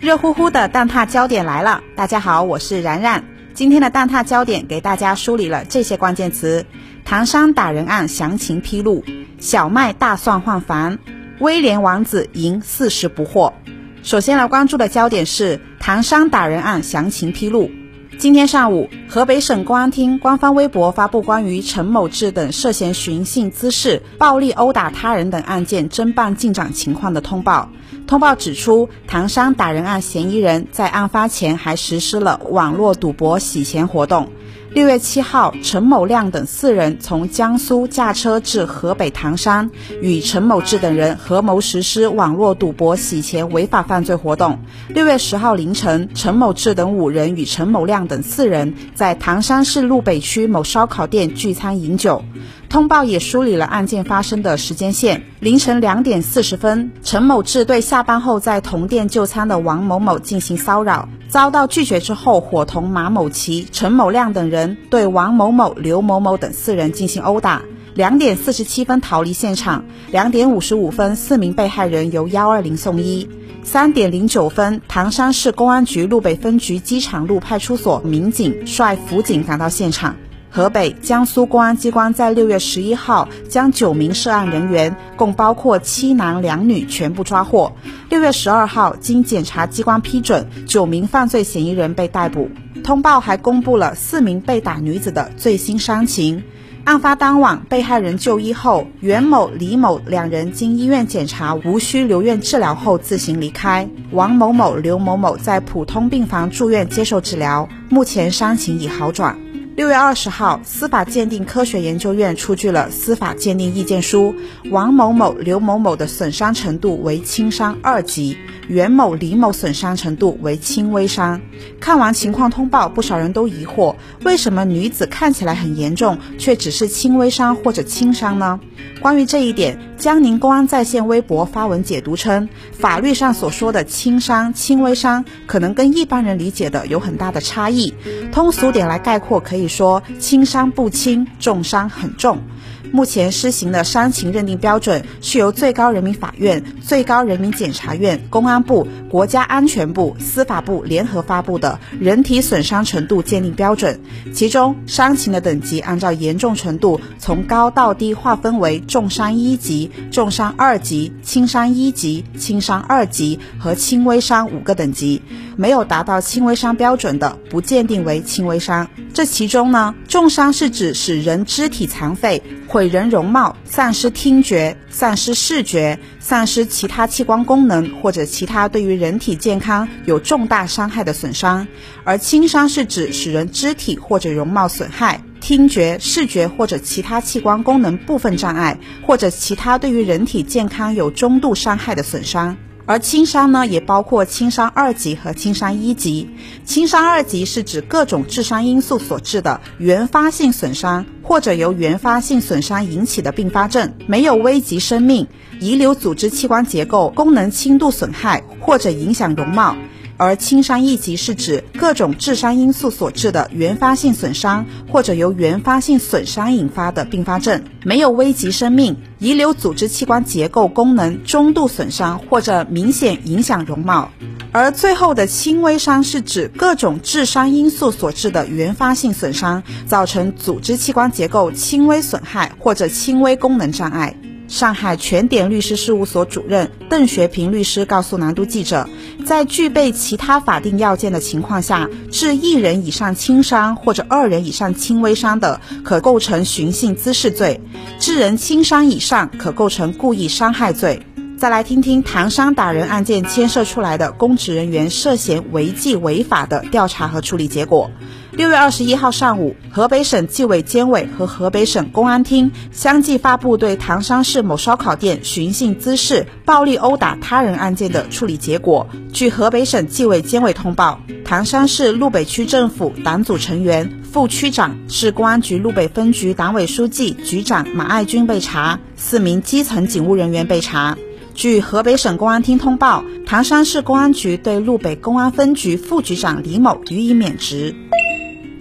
热乎乎的蛋挞焦点来了！大家好，我是然然。今天的蛋挞焦点给大家梳理了这些关键词：唐山打人案详情披露，小麦大蒜换房，威廉王子赢四十不惑。首先来关注的焦点是唐山打人案详情披露。今天上午，河北省公安厅官方微博发布关于陈某志等涉嫌寻衅滋事、暴力殴打他人等案件侦办进展情况的通报。通报指出，唐山打人案嫌疑人在案发前还实施了网络赌博洗钱活动。六月七号，陈某亮等四人从江苏驾车至河北唐山，与陈某志等人合谋实施网络赌博洗钱违法犯罪活动。六月十号凌晨，陈某志等五人与陈某亮等四人在唐山市路北区某烧烤店聚餐饮酒。通报也梳理了案件发生的时间线。凌晨两点四十分，陈某志对下班后在同店就餐的王某某进行骚扰，遭到拒绝之后，伙同马某奇、陈某亮等人对王某某、刘某某等四人进行殴打。两点四十七分逃离现场。两点五十五分，四名被害人由幺二零送医。三点零九分，唐山市公安局路北分局机场路派出所民警率辅警赶到现场。河北、江苏公安机关在六月十一号将九名涉案人员，共包括七男两女，全部抓获。六月十二号，经检察机关批准，九名犯罪嫌疑人被逮捕。通报还公布了四名被打女子的最新伤情。案发当晚，被害人就医后，袁某、李某两人经医院检查无需留院治疗后自行离开。王某某、刘某某在普通病房住院接受治疗，目前伤情已好转。六月二十号，司法鉴定科学研究院出具了司法鉴定意见书，王某某、刘某某的损伤程度为轻伤二级，袁某、李某损伤程度为轻微伤。看完情况通报，不少人都疑惑，为什么女子看起来很严重，却只是轻微伤或者轻伤呢？关于这一点，江宁公安在线微博发文解读称，法律上所说的轻伤、轻微伤，可能跟一般人理解的有很大的差异。通俗点来概括，可以说轻伤不轻，重伤很重。目前施行的伤情认定标准是由最高人民法院、最高人民检察院、公安部、国家安全部、司法部联合发布的人体损伤程度鉴定标准。其中，伤情的等级按照严重程度从高到低划分为重伤一级、重伤二级、轻伤一级、轻伤二级和轻微伤五个等级。没有达到轻微伤标准的，不鉴定为轻微伤。这其中呢，重伤是指使人肢体残废。毁人容貌、丧失听觉、丧失视觉、丧失其他器官功能或者其他对于人体健康有重大伤害的损伤，而轻伤是指使人肢体或者容貌损害、听觉、视觉或者其他器官功能部分障碍，或者其他对于人体健康有中度伤害的损伤。而轻伤呢，也包括轻伤二级和轻伤一级。轻伤二级是指各种致伤因素所致的原发性损伤，或者由原发性损伤引起的并发症，没有危及生命，遗留组织器官结构功能轻度损害，或者影响容貌。而轻伤一级是指各种致伤因素所致的原发性损伤，或者由原发性损伤引发的并发症，没有危及生命，遗留组织器官结构功能中度损伤或者明显影响容貌。而最后的轻微伤是指各种致伤因素所致的原发性损伤，造成组织器官结构轻微损害或者轻微功能障碍。上海全点律师事务所主任邓学平律师告诉南都记者，在具备其他法定要件的情况下，致一人以上轻伤或者二人以上轻微伤的，可构成寻衅滋事罪；致人轻伤以上，可构成故意伤害罪。再来听听唐山打人案件牵涉出来的公职人员涉嫌违纪违法的调查和处理结果。六月二十一号上午，河北省纪委监委和河北省公安厅相继发布对唐山市某烧烤店寻衅滋事、暴力殴打他人案件的处理结果。据河北省纪委监委通报，唐山市路北区政府党组成员、副区长、市公安局路北分局党委书记、局长马爱军被查，四名基层警务人员被查。据河北省公安厅通报，唐山市公安局对路北公安分局副局长李某予以免职。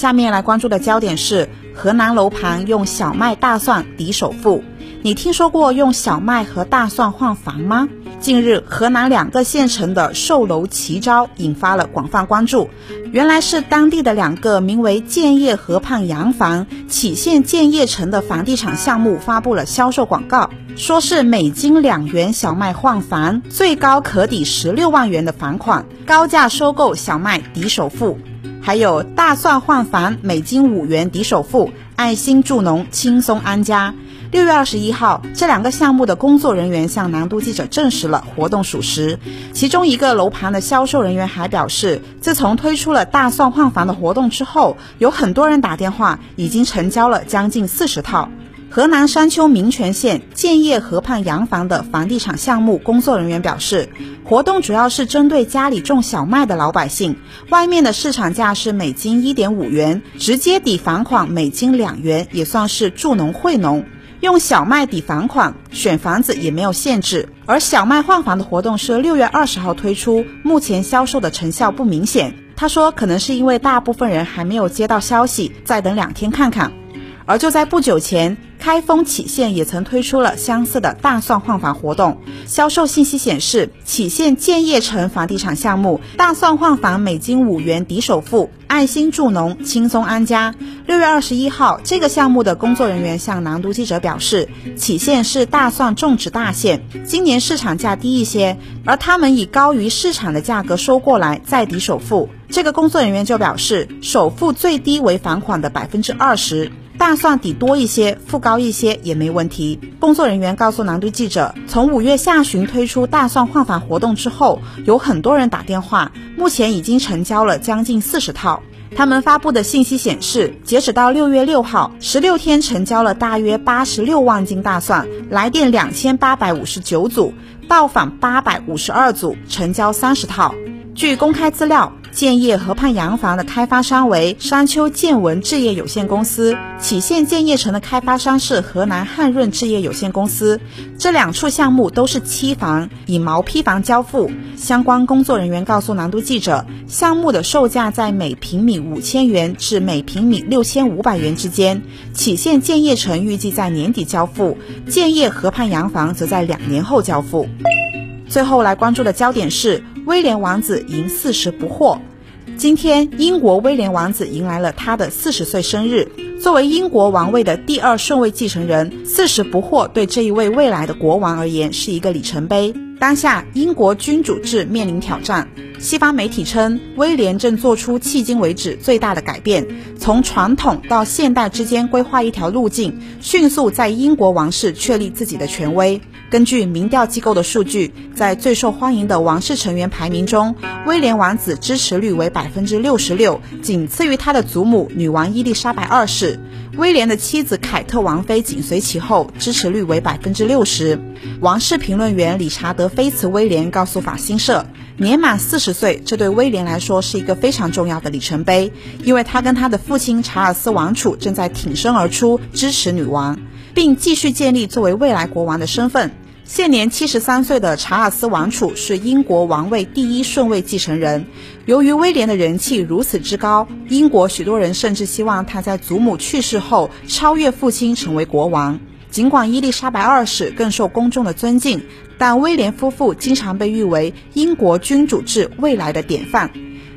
下面来关注的焦点是河南楼盘用小麦大蒜抵首付。你听说过用小麦和大蒜换房吗？近日，河南两个县城的售楼奇招引发了广泛关注。原来是当地的两个名为建业河畔洋房、杞县建业城的房地产项目发布了销售广告，说是每斤两元小麦换房，最高可抵十六万元的房款，高价收购小麦抵首付；还有大蒜换房，每斤五元抵首付，爱心助农，轻松安家。六月二十一号，这两个项目的工作人员向南都记者证实了活动属实。其中一个楼盘的销售人员还表示，自从推出了大蒜换房的活动之后，有很多人打电话，已经成交了将近四十套。河南商丘民权县建业河畔洋房的房地产项目工作人员表示，活动主要是针对家里种小麦的老百姓，外面的市场价是每斤一点五元，直接抵房款每斤两元，也算是助农惠农。用小麦抵房款，选房子也没有限制。而小麦换房的活动是六月二十号推出，目前销售的成效不明显。他说，可能是因为大部分人还没有接到消息，再等两天看看。而就在不久前。开封杞县也曾推出了相似的大蒜换房活动，销售信息显示，杞县建业城房地产项目大蒜换房每斤五元抵首付，爱心助农，轻松安家。六月二十一号，这个项目的工作人员向南都记者表示，杞县是大蒜种植大县，今年市场价低一些，而他们以高于市场的价格收过来再抵首付。这个工作人员就表示，首付最低为房款的百分之二十。大蒜底多一些，付高一些也没问题。工作人员告诉南都记者，从五月下旬推出大蒜换房活动之后，有很多人打电话，目前已经成交了将近四十套。他们发布的信息显示，截止到六月六号，十六天成交了大约八十六万斤大蒜，来电两千八百五十九组，到访八百五十二组，成交三十套。据公开资料。建业河畔洋房的开发商为商丘建文置业有限公司，杞县建业城的开发商是河南汉润置业有限公司。这两处项目都是期房，以毛坯房交付。相关工作人员告诉南都记者，项目的售价在每平米五千元至每平米六千五百元之间。杞县建业城预计在年底交付，建业河畔洋房则在两年后交付。最后来关注的焦点是威廉王子迎四十不惑。今天，英国威廉王子迎来了他的四十岁生日。作为英国王位的第二顺位继承人，四十不惑对这一位未来的国王而言是一个里程碑。当下，英国君主制面临挑战。西方媒体称，威廉正做出迄今为止最大的改变，从传统到现代之间规划一条路径，迅速在英国王室确立自己的权威。根据民调机构的数据，在最受欢迎的王室成员排名中，威廉王子支持率为百分之六十六，仅次于他的祖母女王伊丽莎白二世。威廉的妻子凯特王妃紧随其后，支持率为百分之六十。王室评论员理查德·菲茨威廉告诉法新社，年满四十岁，这对威廉来说是一个非常重要的里程碑，因为他跟他的父亲查尔斯王储正在挺身而出支持女王。并继续建立作为未来国王的身份。现年七十三岁的查尔斯王储是英国王位第一顺位继承人。由于威廉的人气如此之高，英国许多人甚至希望他在祖母去世后超越父亲成为国王。尽管伊丽莎白二世更受公众的尊敬，但威廉夫妇经常被誉为英国君主制未来的典范。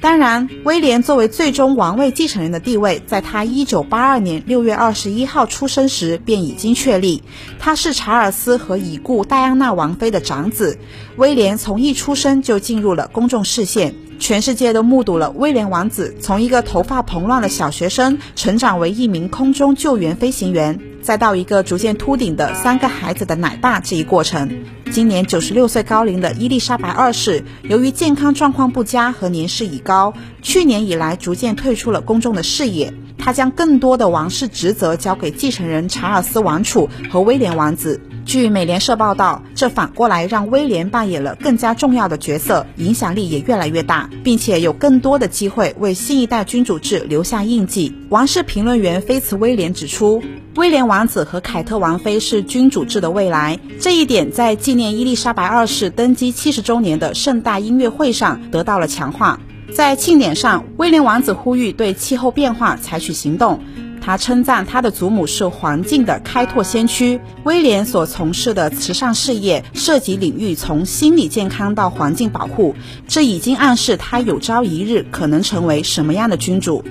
当然，威廉作为最终王位继承人的地位，在他一九八二年六月二十一号出生时便已经确立。他是查尔斯和已故戴安娜王妃的长子。威廉从一出生就进入了公众视线，全世界都目睹了威廉王子从一个头发蓬乱的小学生成长为一名空中救援飞行员。再到一个逐渐秃顶的三个孩子的奶爸这一过程。今年九十六岁高龄的伊丽莎白二世，由于健康状况不佳和年事已高，去年以来逐渐退出了公众的视野。他将更多的王室职责交给继承人查尔斯王储和威廉王子。据美联社报道，这反过来让威廉扮演了更加重要的角色，影响力也越来越大，并且有更多的机会为新一代君主制留下印记。王室评论员菲茨威廉指出，威廉王子和凯特王妃是君主制的未来，这一点在纪念伊丽莎白二世登基七十周年的盛大音乐会上得到了强化。在庆典上，威廉王子呼吁对气候变化采取行动。他称赞他的祖母是环境的开拓先驱。威廉所从事的慈善事业涉及领域从心理健康到环境保护，这已经暗示他有朝一日可能成为什么样的君主。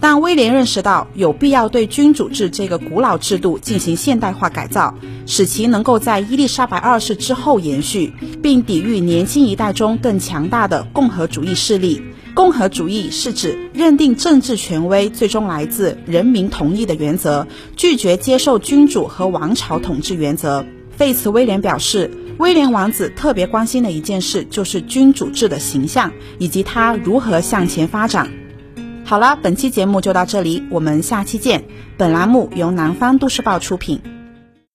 但威廉认识到有必要对君主制这个古老制度进行现代化改造，使其能够在伊丽莎白二世之后延续，并抵御年轻一代中更强大的共和主义势力。共和主义是指认定政治权威最终来自人民同意的原则，拒绝接受君主和王朝统治原则。费茨威廉表示，威廉王子特别关心的一件事就是君主制的形象以及它如何向前发展。好了，本期节目就到这里，我们下期见。本栏目由南方都市报出品。